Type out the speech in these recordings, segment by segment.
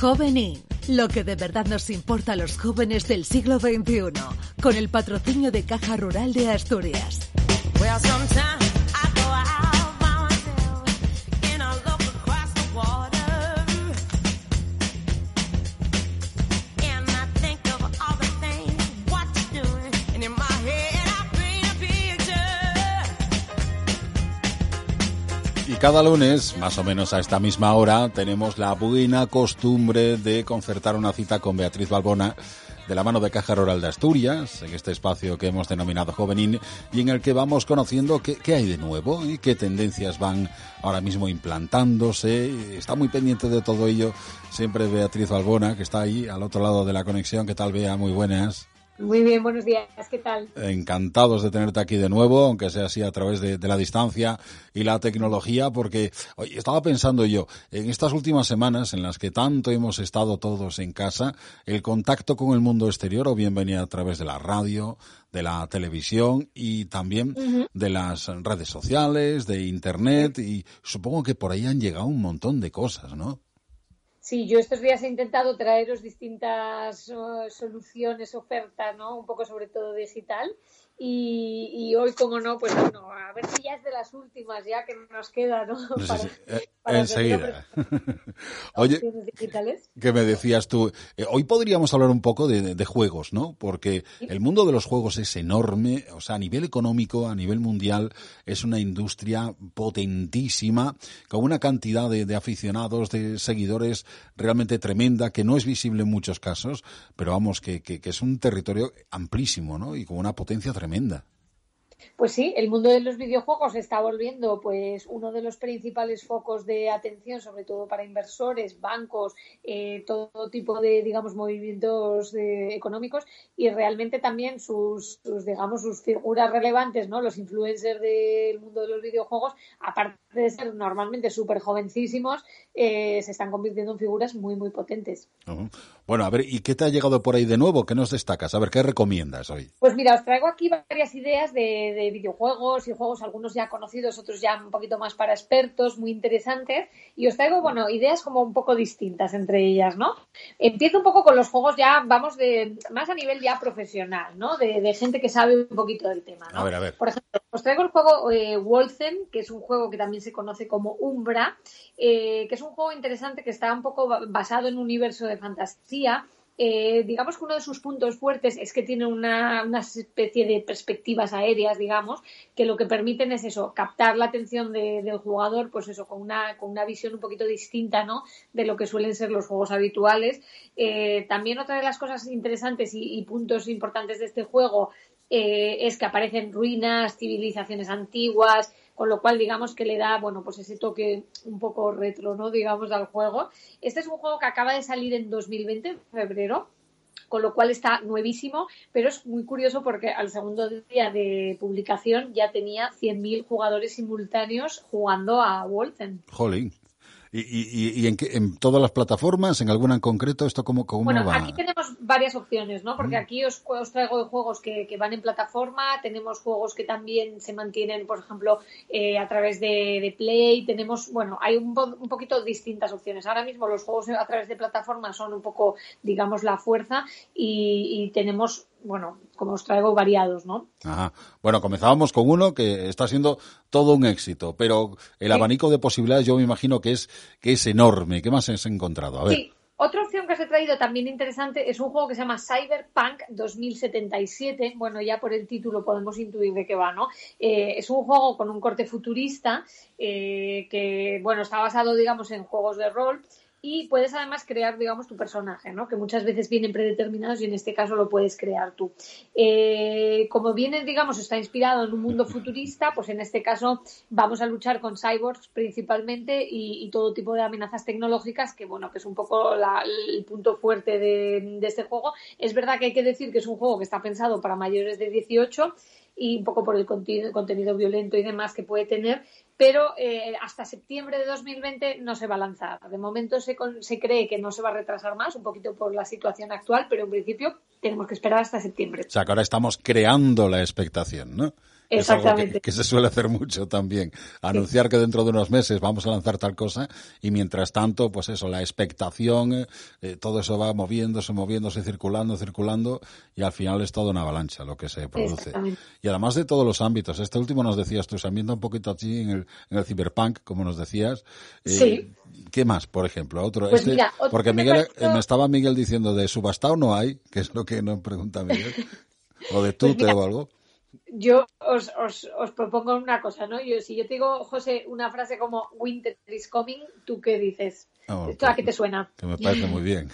Jovenín, lo que de verdad nos importa a los jóvenes del siglo XXI, con el patrocinio de Caja Rural de Asturias. Cada lunes, más o menos a esta misma hora, tenemos la buena costumbre de concertar una cita con Beatriz Balbona de la mano de Caja Rural de Asturias, en este espacio que hemos denominado Jovenín y en el que vamos conociendo qué, hay de nuevo y qué tendencias van ahora mismo implantándose. Está muy pendiente de todo ello siempre Beatriz Balbona, que está ahí al otro lado de la conexión. ¿Qué tal, Bea? Muy buenas. Muy bien, buenos días, ¿qué tal? Encantados de tenerte aquí de nuevo, aunque sea así a través de, la distancia y la tecnología, porque oye, estaba pensando yo, en estas últimas semanas en las que tanto hemos estado todos en casa, el contacto con el mundo exterior o bien venía a través de la radio, de la televisión y también de las redes sociales, de Internet, y supongo que por ahí han llegado un montón de cosas, ¿no? Sí, yo estos días he intentado traeros distintas uh, soluciones, ofertas, ¿no? Un poco sobre todo digital. Y, hoy, como no, pues bueno, a ver si ya es de las últimas ya que nos queda, ¿no? Eh, enseguida. Oye, ¿qué me decías tú? Eh, hoy podríamos hablar un poco de, juegos, ¿no? Porque el mundo de los juegos es enorme, o sea, a nivel económico, a nivel mundial, es una industria potentísima, con una cantidad de, de aficionados, de seguidores realmente tremenda, que no es visible en muchos casos, pero vamos, que, que, que es un territorio amplísimo, ¿no? Y con una potencia tremenda tremenda. Pues sí, el mundo de los videojuegos está volviendo pues uno de los principales focos de atención, sobre todo para inversores, bancos, eh, todo tipo de digamos movimientos eh, económicos y realmente también sus, digamos sus figuras relevantes, ¿no? Los influencers del mundo de los videojuegos, aparte de ser normalmente súper jovencísimos, eh, se están convirtiendo en figuras muy muy potentes. Bueno, a ver, ¿y qué te ha llegado por ahí de nuevo? ¿Qué nos destacas? A ver, ¿qué recomiendas hoy? Pues mira, os traigo aquí varias ideas de videojuegos y juegos, algunos ya conocidos, otros ya un poquito más para expertos, muy interesantes. Y os traigo, bueno, ideas como un poco distintas entre ellas, ¿no? Empiezo un poco con los juegos ya, vamos, de más a nivel ya profesional, ¿no? De, gente que sabe un poquito del tema, ¿no? A ver, a ver. Por ejemplo, os traigo el juego eh, Wolfen, que es un juego que también se conoce como Umbra, eh, que es un juego interesante que está un poco basado en un universo de fantasía eh, digamos que uno de sus puntos fuertes es que tiene una, especie de perspectivas aéreas, digamos, que lo que permiten es eso, captar la atención del jugador, pues eso, con una, con una visión un poquito distinta, ¿no? De lo que suelen ser los juegos habituales. Eh, también otra de las cosas interesantes y, puntos importantes de este juego eh, es que aparecen ruinas, civilizaciones antiguas, con lo cual digamos que le da, bueno, pues ese toque un poco retro, ¿no? Digamos, al juego. Este es un juego que acaba de salir en 2020, en febrero, con lo cual está nuevísimo, pero es muy curioso porque al segundo día de publicación ya tenía 100.000 jugadores simultáneos jugando a Wolfen. Jolín. ¿Y, y, y en, en, todas las plataformas? ¿En alguna en concreto? ¿Esto cómo, cómo bueno, aquí tenemos varias opciones, ¿no? Porque mm. aquí os, os, traigo juegos que, que, van en plataforma, tenemos juegos que también se mantienen, por ejemplo, eh, a través de, de, Play, tenemos, bueno, hay un, un, poquito distintas opciones. Ahora mismo los juegos a través de plataforma son un poco, digamos, la fuerza y, y tenemos bueno, como os traigo variados, ¿no? Ajá. Bueno, comenzábamos con uno que está siendo todo un éxito, pero el abanico de posibilidades yo me imagino que es, que es enorme. ¿Qué más has encontrado? A ver. Sí. Otra opción que os he traído también interesante es un juego que se llama Cyberpunk 2077. Bueno, ya por el título podemos intuir de qué va, ¿no? Eh, es un juego con un corte futurista eh, que, bueno, está basado, digamos, en juegos de rol y puedes además crear, digamos, tu personaje, ¿no? Que muchas veces vienen predeterminados y en este caso lo puedes crear tú. Eh, como viene, digamos, está inspirado en un mundo futurista, pues en este caso vamos a luchar con cyborgs principalmente y, todo tipo de amenazas tecnológicas, que bueno, que es un poco el punto fuerte de este juego. Es verdad que hay que decir que es un juego que está pensado para mayores de 18 y un poco por el contenido, violento y demás que puede tener, pero eh, hasta septiembre de 2020 no se va a lanzar. De momento se, se cree que no se va a retrasar más, un poquito por la situación actual, pero en principio tenemos que esperar hasta septiembre. O sea, que ahora estamos creando la expectación, ¿no? Exactamente. Que, se suele hacer mucho también. Anunciar que dentro de unos meses vamos a lanzar tal cosa y mientras tanto, pues eso, la expectación, eh, eh, todo eso va moviéndose, moviéndose, circulando, circulando y al final es toda una avalancha lo que se produce. Y además de todos los ámbitos, este último nos decías tú, se ambienta un poquito así en el, en el cyberpunk, como nos decías. Eh, sí. ¿Qué más, por ejemplo? Otro, pues este, porque Miguel, me estaba Miguel diciendo de subastado no hay, que es lo que nos pregunta Miguel. o de pues tute o algo yo os, os, os, propongo una cosa, ¿no? Yo, si yo te digo, José, una frase como Winter is coming, ¿tú qué dices? Oh, ¿Esto a qué te suena? Que me parece muy bien.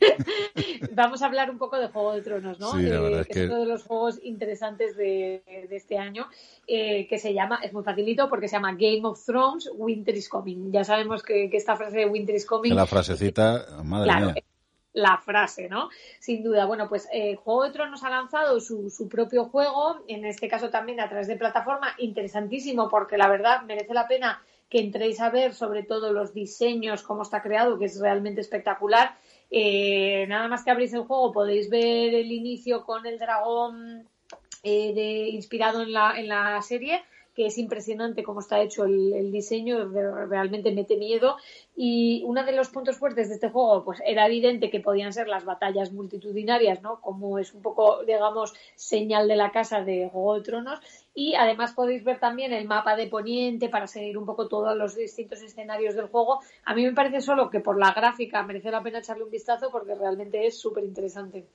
Vamos a hablar un poco de Juego de Tronos, ¿no? Sí, la verdad es, que... es uno de los juegos interesantes de, de este año, eh, que se llama, es muy facilito porque se llama Game of Thrones, Winter is Coming. Ya sabemos que, que esta frase de Winter is Coming... La frasecita, madre mía la frase, ¿no? Sin duda. Bueno, pues eh, Juego de Tronos ha lanzado su, su, propio juego, en este caso también a través de plataforma, interesantísimo porque la verdad merece la pena que entréis a ver sobre todo los diseños, cómo está creado, que es realmente espectacular. Eh, nada más que abrís el juego podéis ver el inicio con el dragón eh, inspirado en la, en la serie que es impresionante cómo está hecho el, diseño, realmente mete miedo. Y uno de los puntos fuertes de este juego, pues era evidente que podían ser las batallas multitudinarias, ¿no? Como es un poco, digamos, señal de la casa de Juego de Tronos. Y además podéis ver también el mapa de Poniente para seguir un poco todos los distintos escenarios del juego. A mí me parece solo que por la gráfica merece la pena echarle un vistazo porque realmente es súper interesante.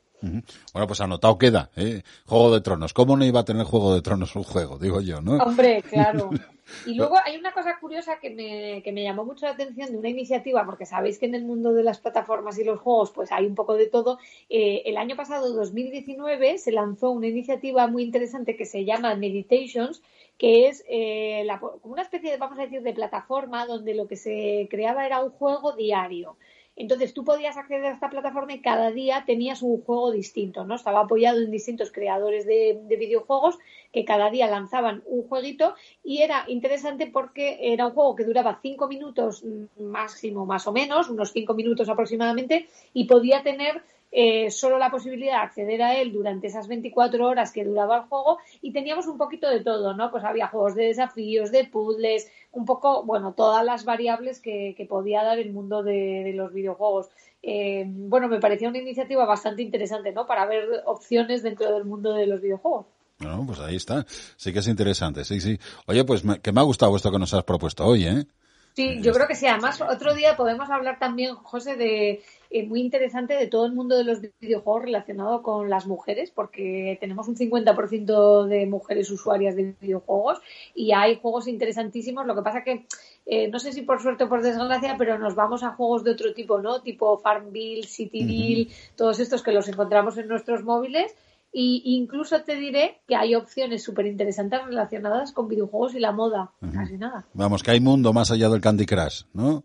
Bueno, pues anotado queda, ¿eh? Juego de Tronos. ¿Cómo no iba a tener Juego de Tronos un juego? Digo yo, ¿no? Hombre, claro. Y luego hay una cosa curiosa que me, que me llamó mucho la atención de una iniciativa, porque sabéis que en el mundo de las plataformas y los juegos pues hay un poco de todo. Eh, el año pasado, 2019, se lanzó una iniciativa muy interesante que se llama Meditations, que es eh, una especie de, vamos a decir, de plataforma donde lo que se creaba era un juego diario. Entonces tú podías acceder a esta plataforma y cada día tenías un juego distinto, ¿no? Estaba apoyado en distintos creadores de, videojuegos que cada día lanzaban un jueguito y era interesante porque era un juego que duraba cinco minutos máximo, más o menos, unos cinco minutos aproximadamente, y podía tener eh, solo la posibilidad de acceder a él durante esas 24 horas que duraba el juego y teníamos un poquito de todo, ¿no? Pues había juegos de desafíos, de puzzles, un poco, bueno, todas las variables que, podía dar el mundo de, los videojuegos. Eh, bueno, me parecía una iniciativa bastante interesante, ¿no? Para ver opciones dentro del mundo de los videojuegos. No, pues ahí está. Sí que es interesante, sí, sí. Oye, pues que me ha gustado esto que nos has propuesto hoy, ¿eh? Sí, yo creo que sí. Además, otro día podemos hablar también, José, de eh, muy interesante de todo el mundo de los videojuegos relacionado con las mujeres, porque tenemos un 50% de mujeres usuarias de videojuegos y hay juegos interesantísimos. Lo que pasa que eh, no sé si por suerte o por desgracia, pero nos vamos a juegos de otro tipo, ¿no? Tipo Farmville, Cityville, todos estos que los encontramos en nuestros móviles y incluso te diré que hay opciones súper interesantes relacionadas con videojuegos y la moda. Casi nada. Vamos, que hay mundo más allá del Candy Crush, ¿no?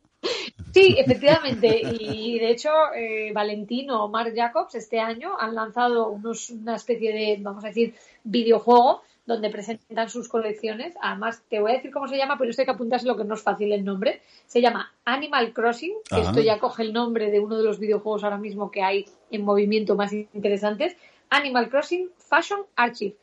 Sí, efectivamente. Y de hecho, eh, Valentino o Mark Jacobs este año han lanzado unos, una especie de, vamos a decir, videojuego donde presentan sus colecciones. Además, te voy a decir cómo se llama, pero esto hay que apuntarse lo que no es fácil el nombre. Se llama Animal Crossing, que esto ya coge el nombre de uno de los videojuegos ahora mismo que hay en movimiento más interesantes. Animal Crossing Fashion Archive.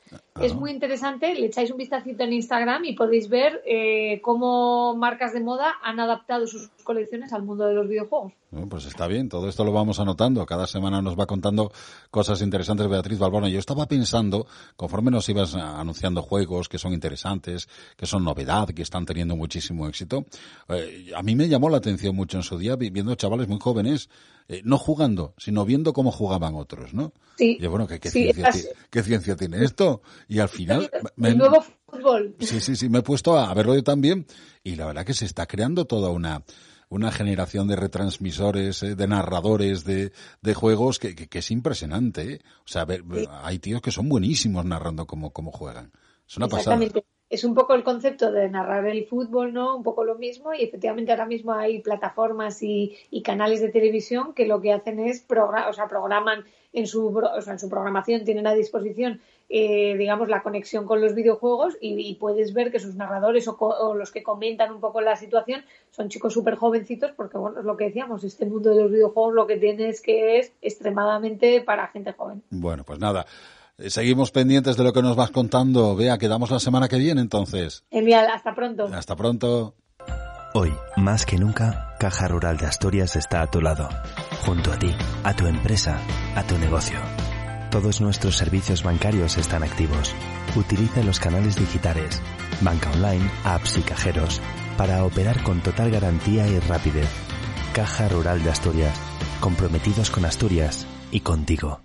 Es muy interesante, le echáis un vistacito en Instagram y podéis ver eh, cómo marcas de moda han adaptado sus colecciones al mundo de los videojuegos. pues está bien, todo esto lo vamos anotando. Cada semana nos va contando cosas interesantes Beatriz Balbona. Yo estaba pensando, conforme nos ibas anunciando juegos que son interesantes, que son novedad, que están teniendo muchísimo éxito, eh, a mí me llamó la atención mucho en su día viendo chavales muy jóvenes, eh, no jugando, sino viendo cómo jugaban otros, ¿no? Sí. Y bueno, ¿qué, ciencia, ¿qué ciencia tiene esto? Y al final... el nuevo fútbol. Sí, sí, sí, me he puesto a, verlo yo también y la verdad que se está creando toda una una generación de retransmisores, eh, de narradores de, de juegos que, que, es impresionante. ¿eh? O sea, ver, hay tíos que son buenísimos narrando cómo, cómo juegan. Es una pasada es un poco el concepto de narrar el fútbol, ¿no? Un poco lo mismo y efectivamente ahora mismo hay plataformas y, canales de televisión que lo que hacen es, o sea, programan en su, o sea, en su programación, tienen a disposición, eh, digamos, la conexión con los videojuegos y, puedes ver que sus narradores o, los que comentan un poco la situación son chicos súper jovencitos porque, bueno, es lo que decíamos, este mundo de los videojuegos lo que tiene es que es extremadamente para gente joven. Bueno, pues nada. Eh, seguimos pendientes de lo que nos vas contando. Vea, quedamos la semana que viene entonces. Genial, hasta pronto. Hasta pronto. Hoy, más que nunca, Caja Rural de Asturias está a tu lado, junto a ti, a tu empresa, a tu negocio. Todos nuestros servicios bancarios están activos. Utiliza los canales digitales, banca online, apps y cajeros para operar con total garantía y rapidez. Caja Rural de Asturias, comprometidos con Asturias y contigo.